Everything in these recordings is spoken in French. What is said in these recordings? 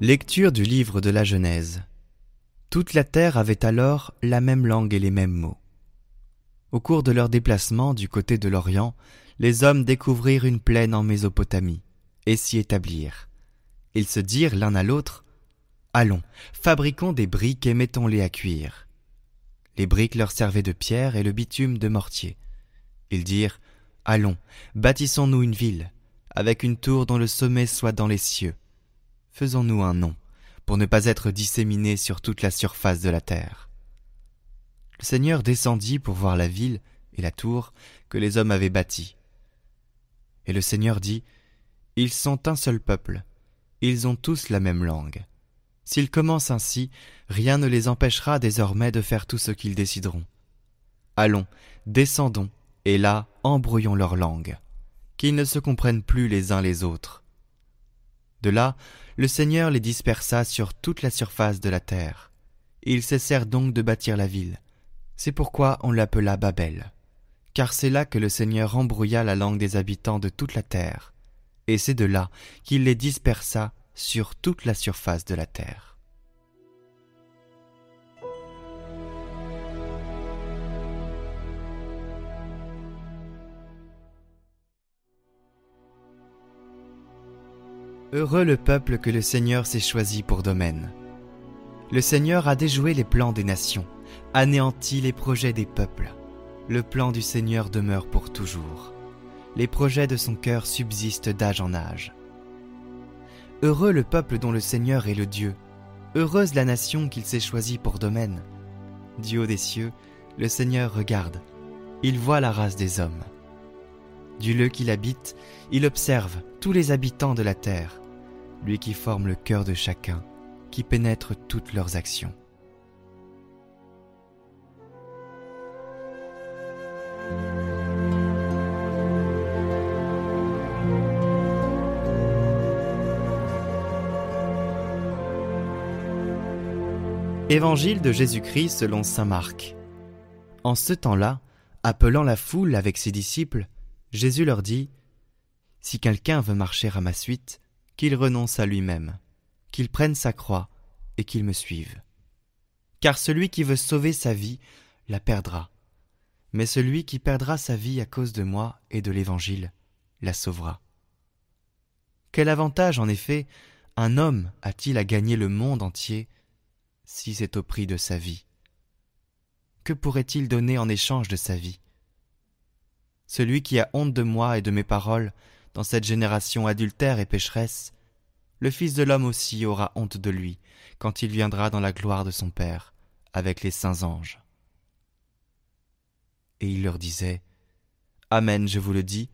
Lecture du livre de la Genèse. Toute la terre avait alors la même langue et les mêmes mots. Au cours de leur déplacement du côté de l'Orient, les hommes découvrirent une plaine en Mésopotamie et s'y établirent. Ils se dirent l'un à l'autre Allons, fabriquons des briques et mettons-les à cuire. Les briques leur servaient de pierre et le bitume de mortier. Ils dirent Allons, bâtissons-nous une ville, avec une tour dont le sommet soit dans les cieux faisons-nous un nom, pour ne pas être disséminés sur toute la surface de la terre. Le Seigneur descendit pour voir la ville et la tour que les hommes avaient bâtie. Et le Seigneur dit, Ils sont un seul peuple, ils ont tous la même langue. S'ils commencent ainsi, rien ne les empêchera désormais de faire tout ce qu'ils décideront. Allons, descendons, et là embrouillons leur langue, qu'ils ne se comprennent plus les uns les autres. De là, le Seigneur les dispersa sur toute la surface de la terre. Ils cessèrent donc de bâtir la ville. C'est pourquoi on l'appela Babel. Car c'est là que le Seigneur embrouilla la langue des habitants de toute la terre. Et c'est de là qu'il les dispersa sur toute la surface de la terre. Heureux le peuple que le Seigneur s'est choisi pour domaine. Le Seigneur a déjoué les plans des nations, anéanti les projets des peuples. Le plan du Seigneur demeure pour toujours. Les projets de son cœur subsistent d'âge en âge. Heureux le peuple dont le Seigneur est le Dieu. Heureuse la nation qu'il s'est choisie pour domaine. Du haut des cieux, le Seigneur regarde. Il voit la race des hommes. Du lieu qu'il habite, il observe tous les habitants de la terre, lui qui forme le cœur de chacun, qui pénètre toutes leurs actions. Évangile de Jésus-Christ selon Saint Marc. En ce temps-là, appelant la foule avec ses disciples, Jésus leur dit Si quelqu'un veut marcher à ma suite, qu'il renonce à lui-même, qu'il prenne sa croix et qu'il me suive. Car celui qui veut sauver sa vie la perdra, mais celui qui perdra sa vie à cause de moi et de l'Évangile la sauvera. Quel avantage, en effet, un homme a-t-il à gagner le monde entier si c'est au prix de sa vie? Que pourrait-il donner en échange de sa vie? Celui qui a honte de moi et de mes paroles dans cette génération adultère et pécheresse, le Fils de l'homme aussi aura honte de lui quand il viendra dans la gloire de son Père avec les saints anges. Et il leur disait, Amen, je vous le dis,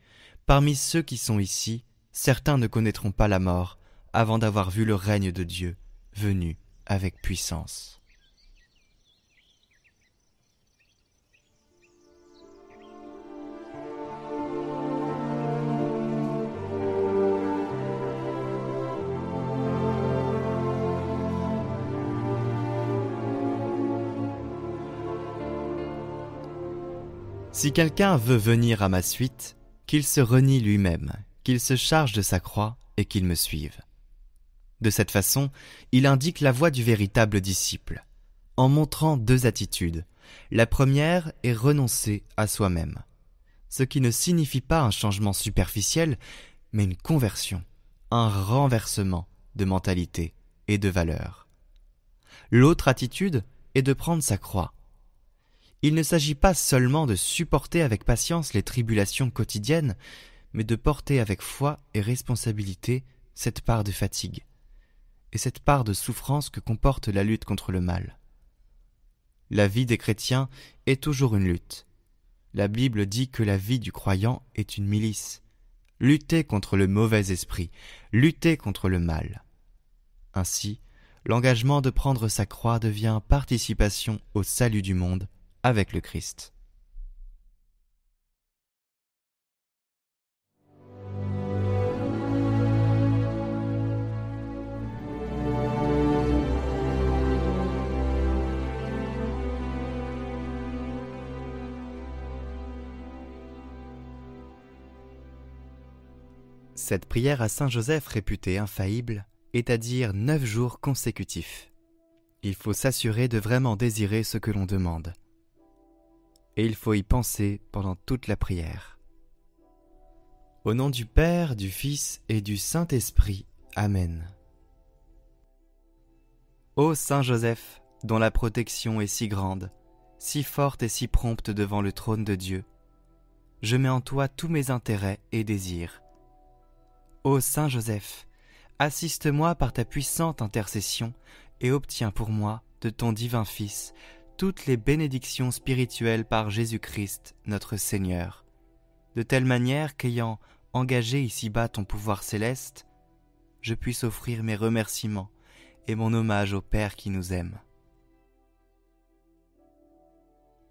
parmi ceux qui sont ici, certains ne connaîtront pas la mort avant d'avoir vu le règne de Dieu venu avec puissance. Si quelqu'un veut venir à ma suite, qu'il se renie lui-même, qu'il se charge de sa croix et qu'il me suive. De cette façon, il indique la voie du véritable disciple, en montrant deux attitudes. La première est renoncer à soi-même, ce qui ne signifie pas un changement superficiel, mais une conversion, un renversement de mentalité et de valeur. L'autre attitude est de prendre sa croix, il ne s'agit pas seulement de supporter avec patience les tribulations quotidiennes, mais de porter avec foi et responsabilité cette part de fatigue et cette part de souffrance que comporte la lutte contre le mal. La vie des chrétiens est toujours une lutte. La Bible dit que la vie du croyant est une milice. Lutter contre le mauvais esprit, lutter contre le mal. Ainsi, l'engagement de prendre sa croix devient participation au salut du monde avec le Christ. Cette prière à Saint Joseph réputée infaillible c'est-à-dire neuf jours consécutifs. Il faut s'assurer de vraiment désirer ce que l'on demande. Et il faut y penser pendant toute la prière. Au nom du Père, du Fils et du Saint-Esprit. Amen. Ô Saint Joseph, dont la protection est si grande, si forte et si prompte devant le trône de Dieu, je mets en toi tous mes intérêts et désirs. Ô Saint Joseph, assiste-moi par ta puissante intercession et obtiens pour moi, de ton divin Fils, toutes les bénédictions spirituelles par Jésus-Christ notre Seigneur, de telle manière qu'ayant engagé ici-bas ton pouvoir céleste, je puisse offrir mes remerciements et mon hommage au Père qui nous aime.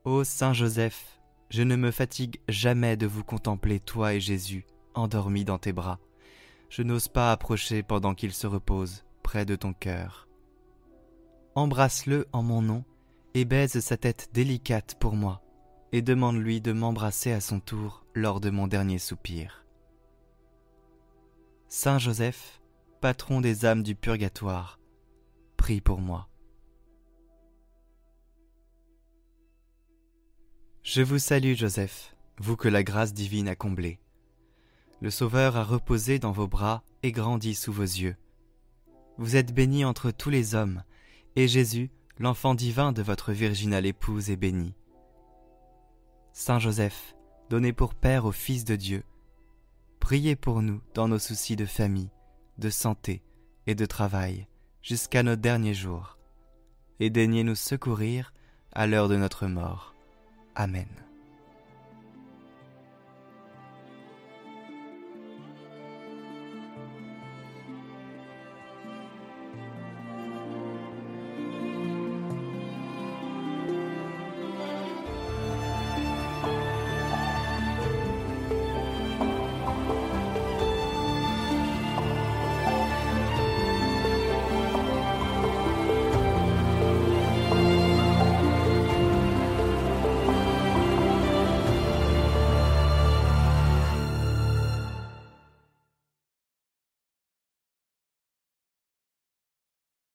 Ô Saint Joseph, je ne me fatigue jamais de vous contempler, toi et Jésus, endormis dans tes bras. Je n'ose pas approcher pendant qu'il se repose près de ton cœur embrasse-le en mon nom, et baise sa tête délicate pour moi, et demande-lui de m'embrasser à son tour lors de mon dernier soupir. Saint Joseph, patron des âmes du purgatoire, prie pour moi. Je vous salue Joseph, vous que la grâce divine a comblé. Le Sauveur a reposé dans vos bras et grandi sous vos yeux. Vous êtes béni entre tous les hommes, et Jésus, l'enfant divin de votre virginale épouse, est béni. Saint Joseph, donné pour Père au Fils de Dieu, priez pour nous dans nos soucis de famille, de santé et de travail, jusqu'à nos derniers jours, et daignez nous secourir à l'heure de notre mort. Amen.